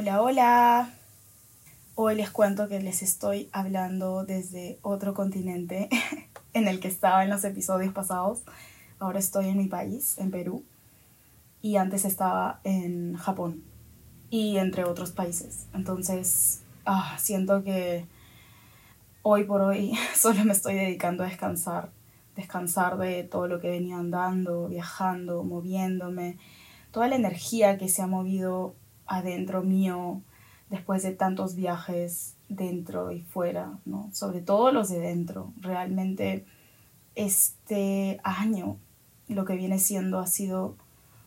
Hola, hola. Hoy les cuento que les estoy hablando desde otro continente en el que estaba en los episodios pasados. Ahora estoy en mi país, en Perú, y antes estaba en Japón y entre otros países. Entonces, ah, siento que hoy por hoy solo me estoy dedicando a descansar, descansar de todo lo que venía andando, viajando, moviéndome, toda la energía que se ha movido adentro mío después de tantos viajes dentro y fuera, ¿no? Sobre todo los de dentro. Realmente este año lo que viene siendo ha sido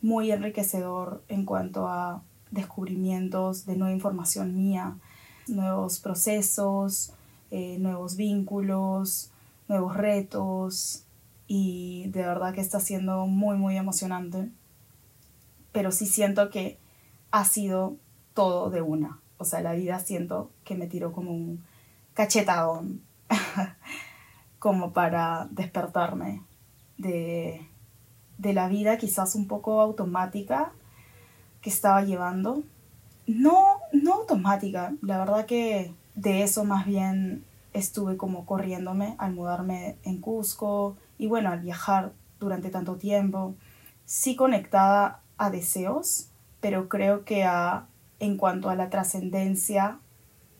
muy enriquecedor en cuanto a descubrimientos de nueva información mía, nuevos procesos, eh, nuevos vínculos, nuevos retos y de verdad que está siendo muy muy emocionante. Pero sí siento que ha sido todo de una. O sea, la vida siento que me tiró como un cachetadón, como para despertarme de, de la vida quizás un poco automática que estaba llevando. No, no automática, la verdad que de eso más bien estuve como corriéndome al mudarme en Cusco y bueno, al viajar durante tanto tiempo. Sí conectada a deseos, pero creo que a, en cuanto a la trascendencia,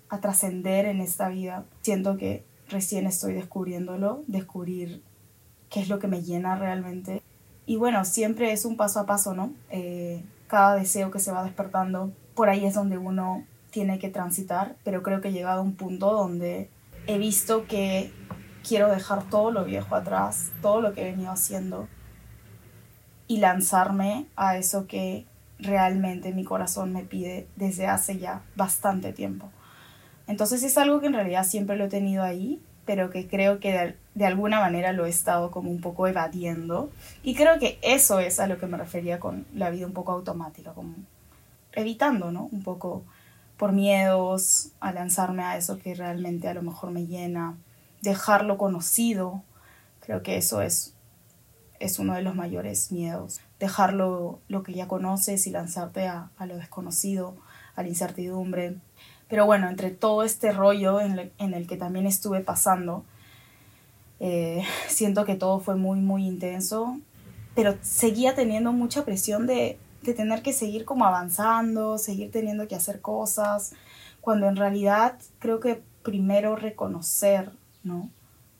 a trascender en esta vida, siento que recién estoy descubriéndolo, descubrir qué es lo que me llena realmente. Y bueno, siempre es un paso a paso, ¿no? Eh, cada deseo que se va despertando, por ahí es donde uno tiene que transitar, pero creo que he llegado a un punto donde he visto que quiero dejar todo lo viejo atrás, todo lo que he venido haciendo y lanzarme a eso que realmente mi corazón me pide desde hace ya bastante tiempo. Entonces es algo que en realidad siempre lo he tenido ahí, pero que creo que de, alguna manera lo he estado como un poco evadiendo. Y creo que eso es a lo que me refería con la vida un poco automática, como evitando, ¿no? Un poco por miedos a lanzarme a eso que realmente a lo mejor me llena, dejarlo conocido. Creo que eso es, es uno de los mayores miedos dejarlo lo que ya conoces y lanzarte a, lo desconocido, a la incertidumbre. Pero bueno, entre todo este rollo en, el que también estuve pasando, eh, siento que todo fue muy, muy intenso, pero seguía teniendo mucha presión de, de tener que seguir como avanzando, seguir teniendo que hacer cosas, cuando en realidad creo que primero reconocer, ¿no?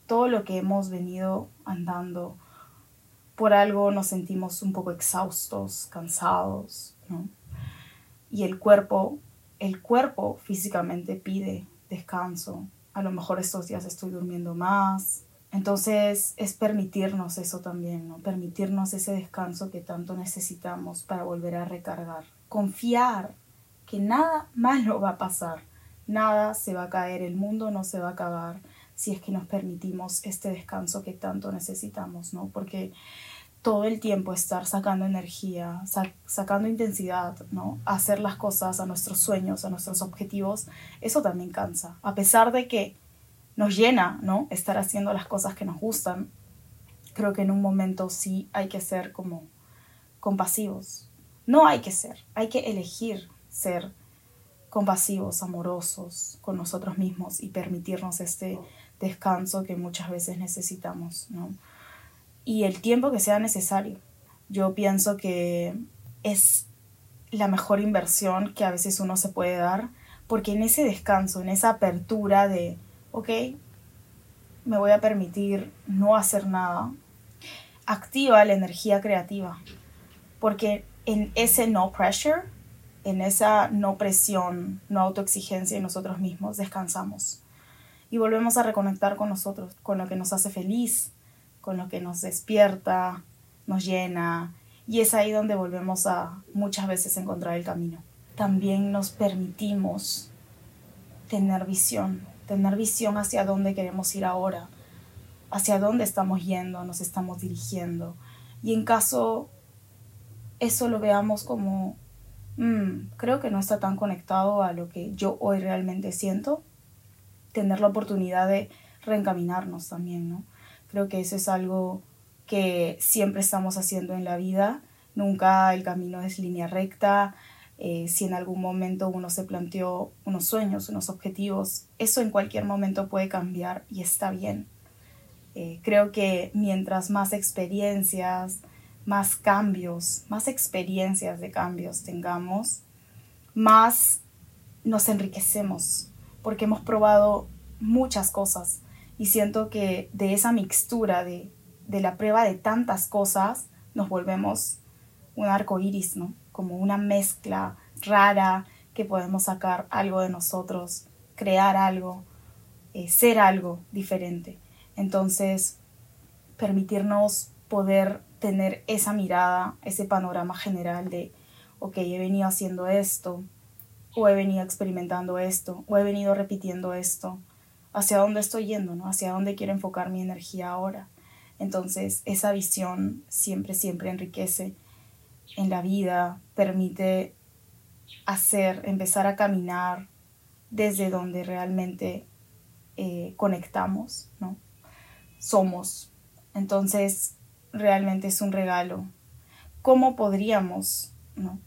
Todo lo que hemos venido andando, por algo nos sentimos un poco exhaustos, cansados, ¿no? Y el cuerpo, el cuerpo físicamente pide descanso. A lo mejor estos días estoy durmiendo más. Entonces es permitirnos eso también, ¿no? Permitirnos ese descanso que tanto necesitamos para volver a recargar. Confiar que nada malo va a pasar, nada se va a caer, el mundo no se va a acabar si es que nos permitimos este descanso que tanto necesitamos, ¿no? Porque todo el tiempo estar sacando energía, sacando intensidad, ¿no? Hacer las cosas a nuestros sueños, a nuestros objetivos, eso también cansa. A pesar de que nos llena, ¿no? Estar haciendo las cosas que nos gustan, creo que en un momento sí hay que ser como compasivos. No hay que ser, hay que elegir ser compasivos, amorosos con nosotros mismos y permitirnos este descanso que muchas veces necesitamos, ¿no? Y el tiempo que sea necesario. Yo pienso que es la mejor inversión que a veces uno se puede dar, porque en ese descanso, en esa apertura de, ok, me voy a permitir no hacer nada, activa la energía creativa, porque en ese no pressure, en esa no presión, no autoexigencia en nosotros mismos, descansamos y volvemos a reconectar con nosotros, con lo que nos hace feliz, con lo que nos despierta, nos llena, y es ahí donde volvemos a muchas veces encontrar el camino. También nos permitimos tener visión, tener visión hacia dónde queremos ir ahora, hacia dónde estamos yendo, nos estamos dirigiendo. Y en caso eso lo veamos como, mm, creo que no está tan conectado a lo que yo hoy realmente siento, tener la oportunidad de reencaminarnos también, ¿no? Creo que eso es algo que siempre estamos haciendo en la vida. Nunca el camino es línea recta. eh, si en algún momento uno se planteó unos sueños, unos objetivos, eso en cualquier momento puede cambiar y está bien. Eh, creo que mientras más experiencias, más cambios, más experiencias de cambios tengamos, más nos enriquecemos, porque hemos probado muchas cosas y siento que de esa mixtura de, de la prueba de tantas cosas nos volvemos un arco iris, ¿no? como una mezcla rara que podemos sacar algo de nosotros, crear algo, eh, ser algo diferente. Entonces, permitirnos poder tener esa mirada, ese panorama general de, ok, he venido haciendo esto, o he venido experimentando esto, o he venido repitiendo esto, hacia dónde estoy yendo, ¿no? Hacia dónde quiero enfocar mi energía ahora. Entonces, esa visión siempre, siempre enriquece en la vida, permite hacer, empezar a caminar desde donde realmente eh, conectamos, ¿no? Somos. Entonces, realmente es un regalo. ¿Cómo podríamos, ¿no?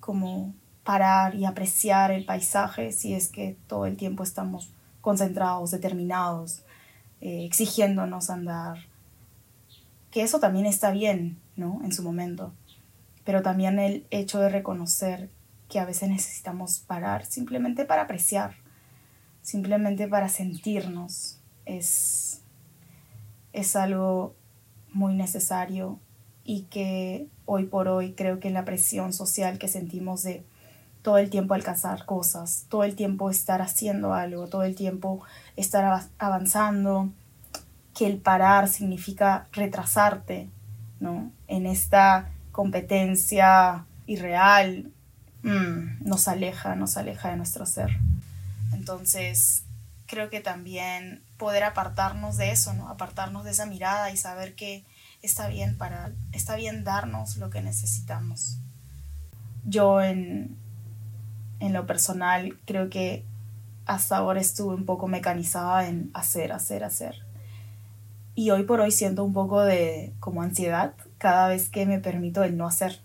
Como parar y apreciar el paisaje si es que todo el tiempo estamos concentrados, determinados, eh, exigiéndonos andar? Que eso también está bien, ¿no? En su momento pero también el hecho de reconocer que a veces necesitamos parar simplemente para apreciar, simplemente para sentirnos, es, es algo muy necesario y que hoy por hoy creo que la presión social que sentimos de todo el tiempo alcanzar cosas, todo el tiempo estar haciendo algo, todo el tiempo estar avanzando, que el parar significa retrasarte, ¿no? En esta competencia irreal, mm, nos aleja, nos aleja de nuestro ser. Entonces, creo que también poder apartarnos de eso, ¿no? Apartarnos de esa mirada y saber que está bien para está bien darnos lo que necesitamos. Yo en en lo personal creo que hasta ahora estuve un poco mecanizada en hacer, hacer, hacer. Y hoy por hoy siento un poco de como ansiedad cada vez que me permito el no hacer,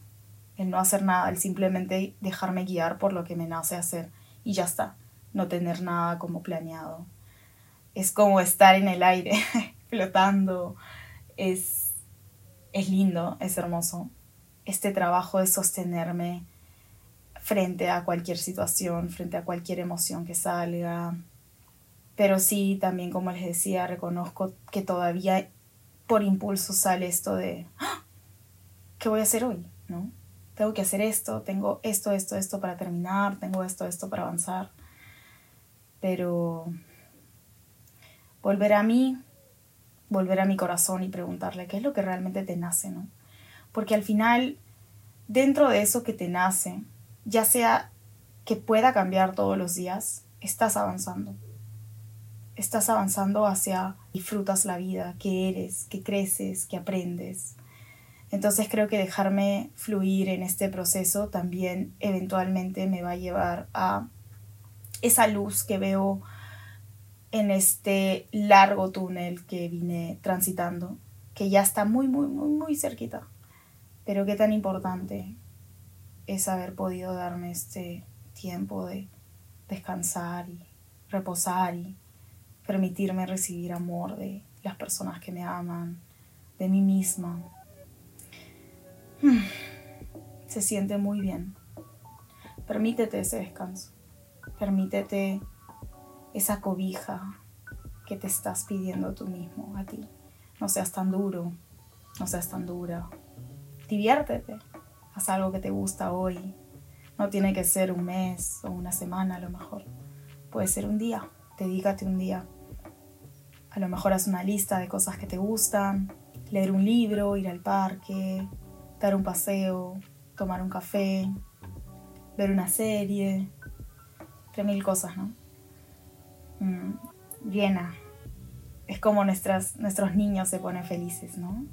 el no hacer nada, el simplemente dejarme guiar por lo que me nace hacer y ya está, no tener nada como planeado. Es como estar en el aire, flotando, es, es lindo, es hermoso. Este trabajo de sostenerme frente a cualquier situación, frente a cualquier emoción que salga, pero sí, también como les decía, reconozco que todavía por impulso sale esto de, ¡Ah! ¿qué voy a hacer hoy? ¿No? Tengo que hacer esto, tengo esto, esto, esto para terminar, tengo esto, esto para avanzar. Pero volver a mí, volver a mi corazón y preguntarle qué es lo que realmente te nace, ¿no? Porque al final, dentro de eso que te nace, ya sea que pueda cambiar todos los días, estás avanzando estás avanzando hacia disfrutas la vida, que eres, que creces, que aprendes. Entonces creo que dejarme fluir en este proceso también eventualmente me va a llevar a esa luz que veo en este largo túnel que vine transitando, que ya está muy, muy, muy, muy cerquita. Pero qué tan importante es haber podido darme este tiempo de descansar y reposar y permitirme recibir amor de las personas que me aman, de mí misma. Se siente muy bien. Permítete ese descanso. Permítete esa cobija que te estás pidiendo tú mismo a ti. No seas tan duro, no seas tan dura. Diviértete. Haz algo que te gusta hoy. No tiene que ser un mes o una semana a lo mejor. Puede ser un día. Dedícate un día a lo mejor haz una lista de cosas que te gustan, leer un libro, ir al parque, dar un paseo, tomar un café, ver una serie, tres mil cosas, ¿no? Mm, llena. Es como nuestras, nuestros niños se ponen felices, ¿no?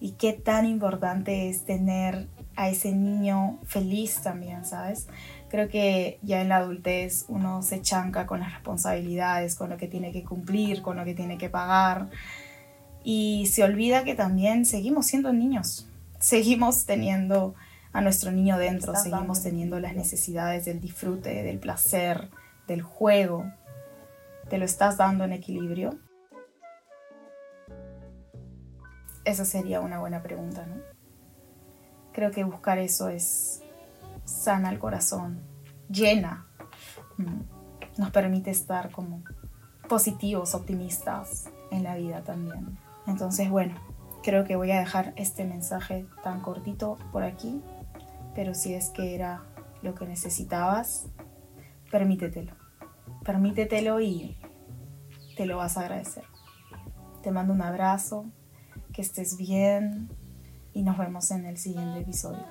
Y qué tan importante es tener a ese niño feliz también, ¿sabes? Creo que ya en la adultez uno se chanca con las responsabilidades, con lo que tiene que cumplir, con lo que tiene que pagar. Y se olvida que también seguimos siendo niños, seguimos teniendo a nuestro niño dentro, seguimos teniendo las necesidades del disfrute, del placer, del juego. ¿Te lo estás dando en equilibrio? Esa sería una buena pregunta, ¿no? Creo que buscar eso es sana el corazón, llena, mm, nos permite estar como positivos, optimistas en la vida también. Entonces, bueno, creo que voy a dejar este mensaje tan cortito por aquí, pero si es que era lo que necesitabas, permítetelo. Permítetelo y te lo vas a agradecer. Te mando un abrazo, que estés bien y nos vemos en el siguiente episodio.